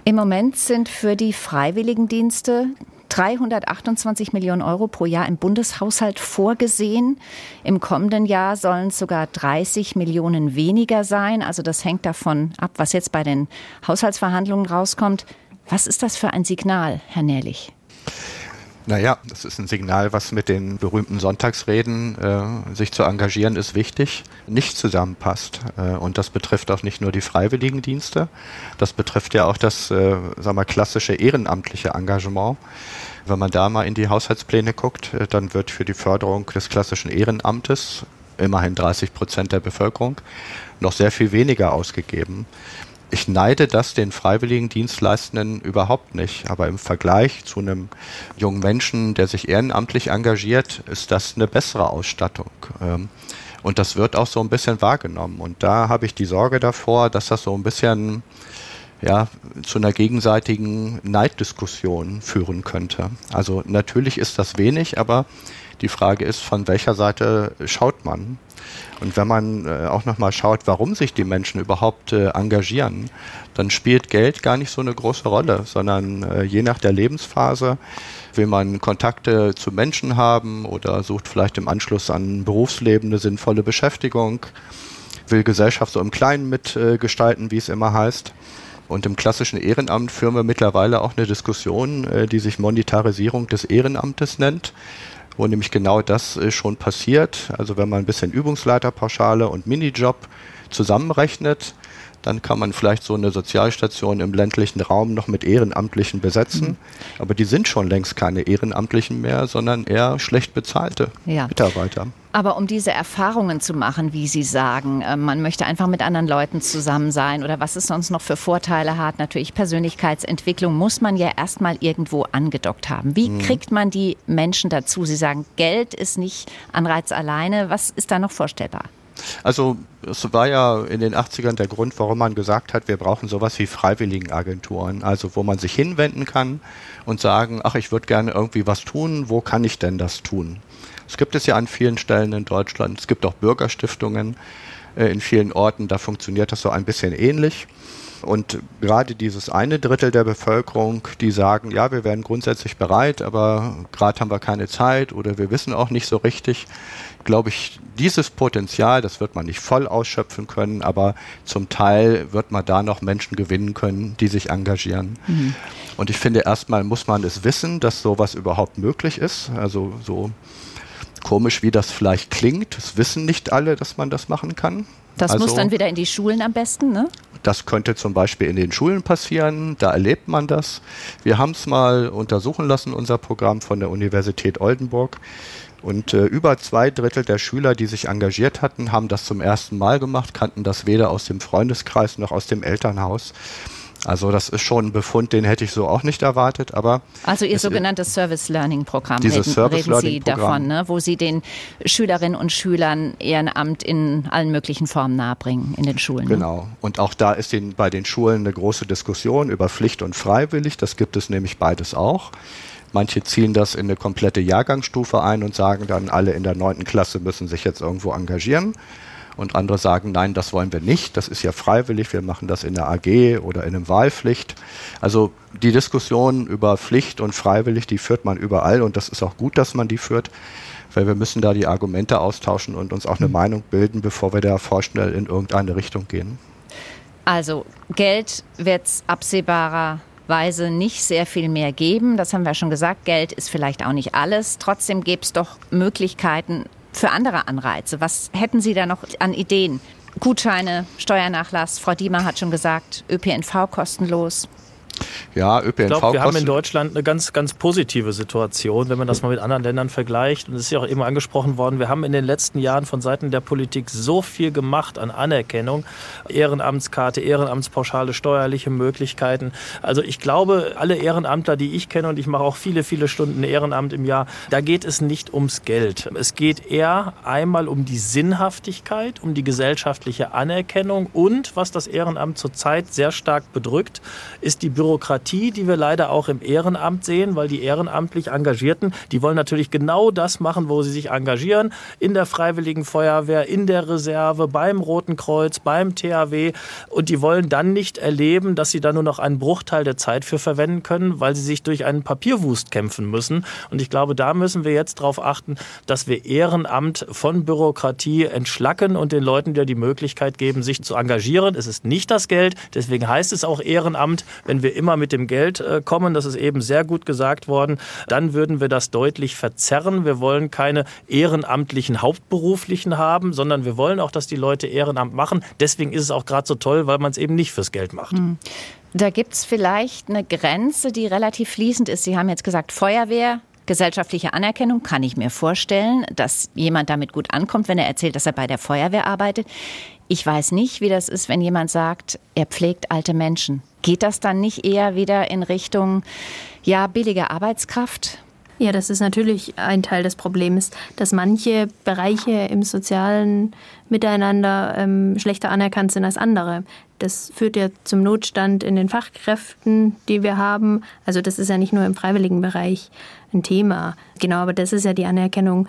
Im Moment sind für die Freiwilligendienste 328 Millionen Euro pro Jahr im Bundeshaushalt vorgesehen. Im kommenden Jahr sollen es sogar 30 Millionen weniger sein. Also das hängt davon ab, was jetzt bei den Haushaltsverhandlungen rauskommt. Was ist das für ein Signal, Herr Nährlich? Naja, das ist ein Signal, was mit den berühmten Sonntagsreden, äh, sich zu engagieren, ist wichtig, nicht zusammenpasst. Äh, und das betrifft auch nicht nur die Freiwilligendienste, das betrifft ja auch das, äh, sagen wir, klassische ehrenamtliche Engagement. Wenn man da mal in die Haushaltspläne guckt, äh, dann wird für die Förderung des klassischen Ehrenamtes immerhin 30 Prozent der Bevölkerung noch sehr viel weniger ausgegeben. Ich neide das den freiwilligen Dienstleistenden überhaupt nicht. Aber im Vergleich zu einem jungen Menschen, der sich ehrenamtlich engagiert, ist das eine bessere Ausstattung. Ähm, und das wird auch so ein bisschen wahrgenommen. Und da habe ich die Sorge davor, dass das so ein bisschen ja, zu einer gegenseitigen Neiddiskussion führen könnte. Also natürlich ist das wenig, aber die Frage ist, von welcher Seite schaut man? Und wenn man äh, auch nochmal schaut, warum sich die Menschen überhaupt äh, engagieren, dann spielt Geld gar nicht so eine große Rolle, sondern äh, je nach der Lebensphase will man Kontakte zu Menschen haben oder sucht vielleicht im Anschluss an Berufsleben eine sinnvolle Beschäftigung, will Gesellschaft so im Kleinen mitgestalten, wie es immer heißt. Und im klassischen Ehrenamt führen wir mittlerweile auch eine Diskussion, die sich Monetarisierung des Ehrenamtes nennt wo nämlich genau das äh, schon passiert. Also wenn man ein bisschen Übungsleiterpauschale und Minijob zusammenrechnet, dann kann man vielleicht so eine Sozialstation im ländlichen Raum noch mit Ehrenamtlichen besetzen. Mhm. Aber die sind schon längst keine Ehrenamtlichen mehr, sondern eher schlecht bezahlte ja. Mitarbeiter. Aber um diese Erfahrungen zu machen, wie Sie sagen, äh, man möchte einfach mit anderen Leuten zusammen sein oder was es sonst noch für Vorteile hat, natürlich Persönlichkeitsentwicklung, muss man ja erstmal irgendwo angedockt haben. Wie mhm. kriegt man die Menschen dazu? Sie sagen, Geld ist nicht Anreiz alleine. Was ist da noch vorstellbar? Also es war ja in den 80ern der Grund, warum man gesagt hat, wir brauchen sowas wie Freiwilligenagenturen, also wo man sich hinwenden kann und sagen, ach, ich würde gerne irgendwie was tun, wo kann ich denn das tun? Es gibt es ja an vielen Stellen in Deutschland, es gibt auch Bürgerstiftungen äh, in vielen Orten, da funktioniert das so ein bisschen ähnlich. Und gerade dieses eine Drittel der Bevölkerung, die sagen, ja, wir wären grundsätzlich bereit, aber gerade haben wir keine Zeit oder wir wissen auch nicht so richtig, glaube ich, dieses Potenzial, das wird man nicht voll ausschöpfen können, aber zum Teil wird man da noch Menschen gewinnen können, die sich engagieren. Mhm. Und ich finde, erstmal muss man es wissen, dass sowas überhaupt möglich ist. Also so komisch, wie das vielleicht klingt, es wissen nicht alle, dass man das machen kann. Das also, muss dann wieder in die Schulen am besten, ne? Das könnte zum Beispiel in den Schulen passieren, da erlebt man das. Wir haben es mal untersuchen lassen, unser Programm von der Universität Oldenburg. Und äh, über zwei Drittel der Schüler, die sich engagiert hatten, haben das zum ersten Mal gemacht, kannten das weder aus dem Freundeskreis noch aus dem Elternhaus. Also das ist schon ein Befund, den hätte ich so auch nicht erwartet. Aber also Ihr sogenanntes Service Learning Programm dieses reden, Service reden Sie davon, ne? wo Sie den Schülerinnen und Schülern Ehrenamt in allen möglichen Formen nahebringen in den Schulen. Ne? Genau. Ne? Und auch da ist den, bei den Schulen eine große Diskussion über Pflicht und freiwillig. Das gibt es nämlich beides auch. Manche ziehen das in eine komplette Jahrgangsstufe ein und sagen dann, alle in der neunten Klasse müssen sich jetzt irgendwo engagieren. Und andere sagen, nein, das wollen wir nicht, das ist ja freiwillig, wir machen das in der AG oder in einem Wahlpflicht. Also die Diskussion über Pflicht und freiwillig, die führt man überall und das ist auch gut, dass man die führt, weil wir müssen da die Argumente austauschen und uns auch eine. Meinung bilden, bevor wir da vorschnell in irgendeine Richtung gehen. Also Geld wird absehbarer Weise nicht sehr viel mehr geben. Das haben wir schon gesagt. Geld ist vielleicht auch nicht alles. Trotzdem gäbe es doch Möglichkeiten für andere Anreize. Was hätten Sie da noch an Ideen? Gutscheine, Steuernachlass. Frau Diemer hat schon gesagt, ÖPNV kostenlos. Ja, ÖPNV. Ich glaube, wir haben in Deutschland eine ganz, ganz positive Situation, wenn man das mal mit anderen Ländern vergleicht. Und es ist ja auch eben angesprochen worden, wir haben in den letzten Jahren von Seiten der Politik so viel gemacht an Anerkennung. Ehrenamtskarte, Ehrenamtspauschale, steuerliche Möglichkeiten. Also ich glaube, alle Ehrenamtler, die ich kenne, und ich mache auch viele, viele Stunden Ehrenamt im Jahr, da geht es nicht ums Geld. Es geht eher einmal um die Sinnhaftigkeit, um die gesellschaftliche Anerkennung und, was das Ehrenamt zurzeit sehr stark bedrückt, ist die Bürokratie Bürokratie, die wir leider auch im Ehrenamt sehen, weil die ehrenamtlich Engagierten, die wollen natürlich genau das machen, wo sie sich engagieren, in der Freiwilligen Feuerwehr, in der Reserve, beim Roten Kreuz, beim THW und die wollen dann nicht erleben, dass sie da nur noch einen Bruchteil der Zeit für verwenden können, weil sie sich durch einen Papierwust kämpfen müssen. Und ich glaube, da müssen wir jetzt darauf achten, dass wir Ehrenamt von Bürokratie entschlacken und den Leuten ja die Möglichkeit geben, sich zu engagieren. Es ist nicht das Geld, deswegen heißt es auch Ehrenamt. Wenn wir immer mit dem Geld äh, kommen, das ist eben sehr gut gesagt worden, dann würden wir das deutlich verzerren. Wir wollen keine ehrenamtlichen Hauptberuflichen haben, sondern wir wollen auch, dass die Leute Ehrenamt machen. Deswegen ist es auch gerade so toll, weil man es eben nicht fürs Geld macht. Hm. Da gibt es vielleicht eine Grenze, die relativ fließend ist. Sie haben jetzt gesagt, Feuerwehr, gesellschaftliche Anerkennung kann ich mir vorstellen, dass jemand damit gut ankommt, wenn er erzählt, dass er bei der Feuerwehr arbeitet. Ich weiß nicht, wie das ist, wenn jemand sagt, er pflegt alte Menschen. Geht das dann nicht eher wieder in Richtung ja, billige Arbeitskraft? Ja, das ist natürlich ein Teil des Problems, dass manche Bereiche im sozialen Miteinander ähm, schlechter anerkannt sind als andere. Das führt ja zum Notstand in den Fachkräften, die wir haben. Also das ist ja nicht nur im freiwilligen Bereich ein Thema. Genau, aber das ist ja die Anerkennung,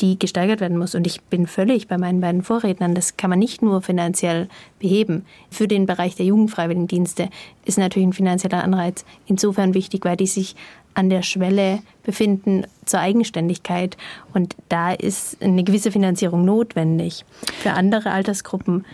die gesteigert werden muss. Und ich bin völlig bei meinen beiden Vorrednern. Das kann man nicht nur finanziell beheben. Für den Bereich der Jugendfreiwilligendienste ist natürlich ein finanzieller Anreiz insofern wichtig, weil die sich an der Schwelle befinden zur Eigenständigkeit. Und da ist eine gewisse Finanzierung notwendig. Für andere Altersgruppen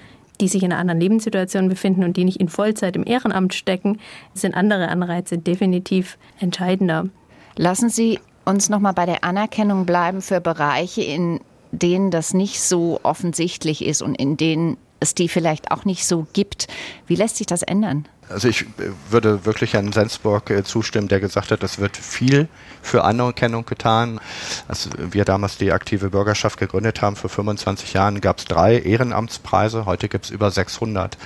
die sich in einer anderen Lebenssituation befinden und die nicht in Vollzeit im Ehrenamt stecken, sind andere Anreize definitiv entscheidender. Lassen Sie uns noch mal bei der Anerkennung bleiben für Bereiche, in denen das nicht so offensichtlich ist und in denen es die vielleicht auch nicht so gibt. Wie lässt sich das ändern? Also ich äh, würde wirklich Herrn Sensburg äh, zustimmen, der gesagt hat, es wird viel für Anerkennung getan. Als wir damals die aktive Bürgerschaft gegründet haben, vor 25 Jahren, gab es drei Ehrenamtspreise, heute gibt es über 600.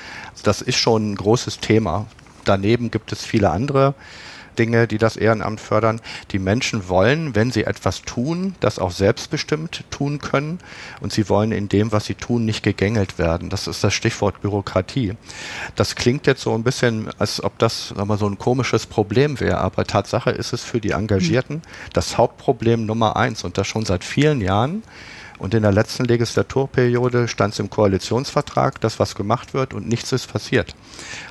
Das ist schon ein großes Thema. Daneben gibt es viele andere Dinge, die das Ehrenamt fördern. Die Menschen wollen, wenn sie etwas tun, das auch selbstbestimmt tun können. Und sie wollen in dem, was sie tun, nicht gegängelt werden. Das ist das Stichwort Bürokratie. Das klingt jetzt so ein bisschen, als ob das mal, so ein komisches Problem wäre. Aber Tatsache ist es für die Engagierten das Hauptproblem Nummer eins und das schon seit vielen Jahren Und in der letzten Legislaturperiode stand es im Koalitionsvertrag, dass was gemacht wird und nichts ist passiert.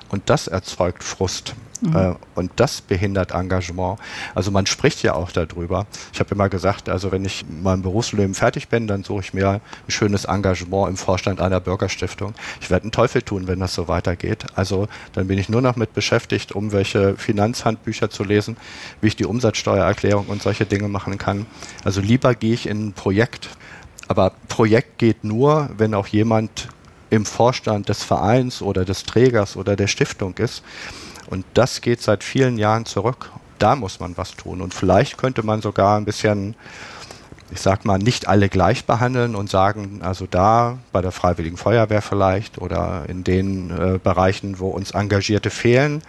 Und das erzeugt Frust. Mhm. Äh, und das behindert Engagement. Also man spricht ja auch darüber. Ich habe immer gesagt, also wenn ich mein Berufsleben fertig bin, dann suche ich mir ein schönes Engagement im Vorstand einer Bürgerstiftung. Ich werde einen Teufel tun, wenn das so weitergeht. Also dann bin ich nur noch mit beschäftigt, um welche Finanzhandbücher zu lesen, wie ich die Umsatzsteuererklärung und solche Dinge machen kann. Also lieber gehe ich in ein Projekt. Aber Projekt geht nur, wenn auch jemand im Vorstand des Vereins oder des Trägers oder der Stiftung ist. Und das geht seit vielen Jahren zurück. Da muss man was tun. Und vielleicht könnte man sogar ein bisschen, ich sag mal, nicht alle gleich behandeln und sagen, also da bei der Freiwilligen Feuerwehr vielleicht oder in den äh, Bereichen, wo uns Engagierte fehlen,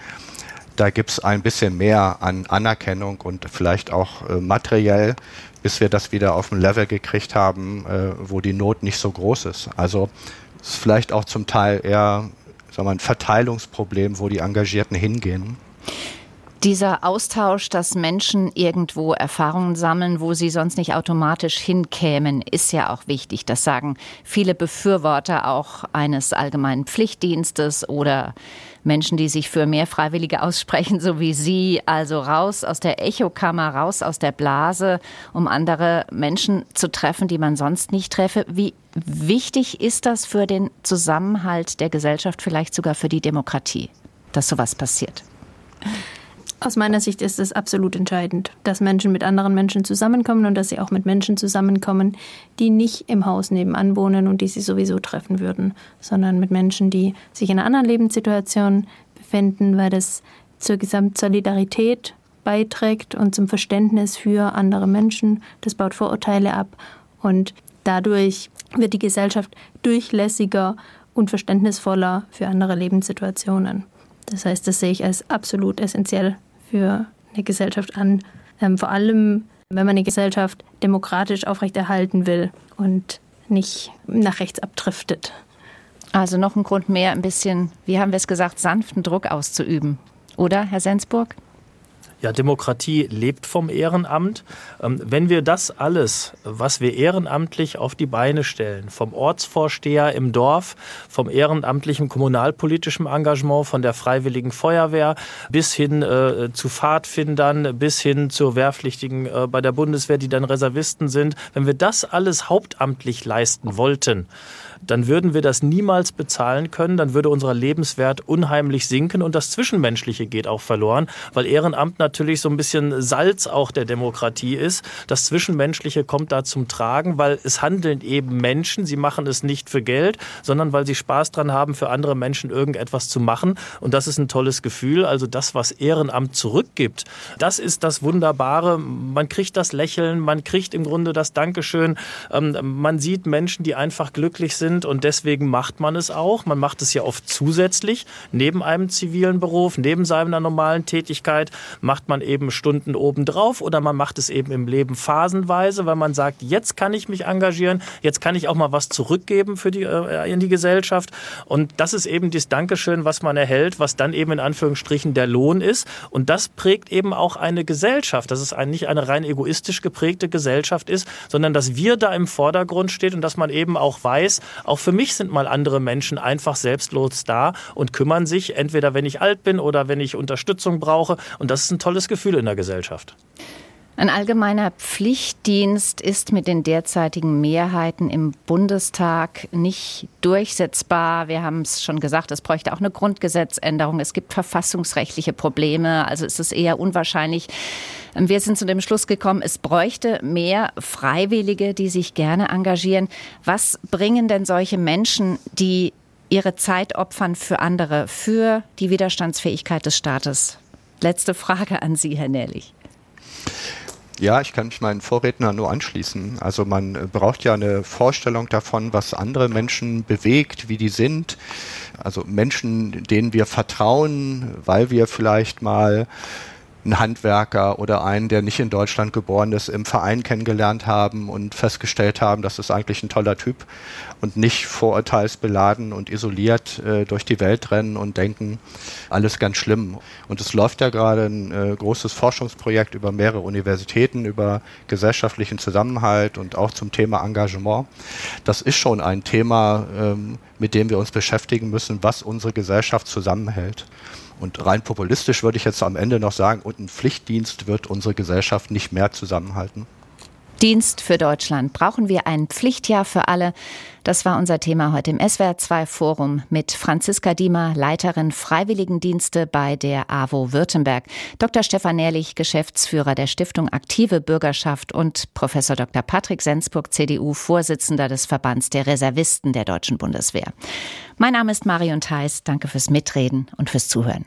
da gibt es ein bisschen mehr an Anerkennung und vielleicht auch äh, materiell, bis wir das wieder auf ein Level gekriegt haben, äh, wo die Not nicht so groß ist. Also ist vielleicht auch zum Teil eher sagen wir, ein Verteilungsproblem, wo die Engagierten hingehen. Dieser Austausch, dass Menschen irgendwo Erfahrungen sammeln, wo sie sonst nicht automatisch hinkämen, ist ja auch wichtig. Das sagen viele Befürworter auch eines allgemeinen Pflichtdienstes oder Menschen, die sich für mehr Freiwillige aussprechen, so wie Sie. Also raus aus der Echokammer, raus aus der Blase, um andere Menschen zu treffen, die man sonst nicht treffe. Wie wichtig ist das für den Zusammenhalt der Gesellschaft, vielleicht sogar für die Demokratie, dass sowas passiert? Aus meiner Sicht ist es absolut entscheidend, dass Menschen mit anderen Menschen zusammenkommen und dass sie auch mit Menschen zusammenkommen, die nicht im Haus nebenan wohnen und die sie sowieso treffen würden, sondern mit Menschen, die sich in einer anderen Lebenssituation befinden, weil das zur Gesamtsolidarität beiträgt und zum Verständnis für andere Menschen. Das baut Vorurteile ab und dadurch wird die Gesellschaft durchlässiger und verständnisvoller für andere Lebenssituationen. Das heißt, das sehe ich als absolut essentiell für eine Gesellschaft an. Ähm, vor allem, wenn man eine Gesellschaft demokratisch aufrechterhalten will und nicht nach rechts abdriftet. Also noch ein Grund mehr, ein bisschen, wie haben wir es gesagt, sanften Druck auszuüben. Oder, Herr Sensburg? Ja, Demokratie lebt vom Ehrenamt. Ähm, wenn wir das alles, was wir ehrenamtlich auf die Beine stellen, vom Ortsvorsteher im Dorf, vom ehrenamtlichen kommunalpolitischen Engagement, von der Freiwilligen Feuerwehr bis hin äh, zu Pfadfindern, bis hin zur Wehrpflichtigen äh, bei der Bundeswehr, die dann Reservisten sind, wenn wir das alles hauptamtlich leisten wollten, dann würden wir das niemals bezahlen können, dann würde unser Lebenswert unheimlich sinken und das Zwischenmenschliche geht auch verloren, weil Ehrenamt natürlich so ein bisschen Salz auch der Demokratie ist. Das Zwischenmenschliche kommt da zum Tragen, weil es handeln eben Menschen, sie machen es nicht für Geld, sondern weil sie Spaß dran haben, für andere Menschen irgendetwas zu machen und das ist ein tolles Gefühl. Also das, was Ehrenamt zurückgibt, das ist das Wunderbare. Man kriegt das Lächeln, man kriegt im Grunde das Dankeschön, ähm, man sieht Menschen, die einfach glücklich sind sind und deswegen macht man es auch. Man macht es ja oft zusätzlich, neben einem zivilen Beruf, neben seiner normalen Tätigkeit, macht man eben Stunden obendrauf oder man macht es eben im Leben phasenweise, weil man sagt, jetzt kann ich mich engagieren, jetzt kann ich auch mal was zurückgeben für die, äh, in die Gesellschaft. Und das ist eben das Dankeschön, was man erhält, was dann eben in Anführungsstrichen der Lohn ist. Und das prägt eben auch eine Gesellschaft, dass es ein, nicht eine rein egoistisch geprägte Gesellschaft ist, sondern dass wir da im Vordergrund steht und dass man eben auch weiß, auch für mich sind mal andere Menschen einfach selbstlos da und kümmern sich, entweder wenn ich alt bin oder wenn ich Unterstützung brauche. Und das ist ein tolles Gefühl in der Gesellschaft. Ein allgemeiner Pflichtdienst ist mit den derzeitigen Mehrheiten im Bundestag nicht durchsetzbar. Wir haben es schon gesagt, es bräuchte auch eine Grundgesetzänderung. Es gibt verfassungsrechtliche Probleme. Also ist es eher unwahrscheinlich. Wir sind zu dem Schluss gekommen, es bräuchte mehr Freiwillige, die sich gerne engagieren. Was bringen denn solche Menschen, die ihre Zeit opfern für andere, für die Widerstandsfähigkeit des Staates? Letzte Frage an Sie, Herr Nährlich. Ja, ich kann mich meinen Vorrednern nur anschließen. Also man äh, braucht ja eine Vorstellung davon, was andere Menschen bewegt, wie die sind. Also Menschen, denen wir vertrauen, weil wir vielleicht mal einen Handwerker oder einen, der nicht in Deutschland geboren ist, im Verein kennengelernt haben und festgestellt haben, das ist eigentlich ein toller Typ und nicht vorurteilsbeladen und isoliert äh, durch die Welt rennen und denken, alles ganz schlimm. Und es läuft ja gerade ein äh, großes Forschungsprojekt über mehrere Universitäten, über gesellschaftlichen Zusammenhalt und auch zum Thema Engagement. Das ist schon ein Thema, ähm, mit dem wir uns beschäftigen müssen, was unsere Gesellschaft zusammenhält. Und rein populistisch würde ich jetzt am Ende noch sagen, und ein Pflichtdienst wird unsere Gesellschaft nicht mehr zusammenhalten. Dienst für Deutschland. Brauchen wir ein Pflichtjahr für alle? Das war unser Thema heute im SWR2 Forum mit Franziska Diemer, Leiterin Freiwilligendienste bei der AWO Württemberg, Dr. Stefan Nährlich, Geschäftsführer der Stiftung Aktive Bürgerschaft und Professor Dr. Patrick Sensburg, CDU, Vorsitzender des Verbands der Reservisten der Deutschen Bundeswehr. Mein Name ist Marion Theis. Danke fürs Mitreden und fürs Zuhören.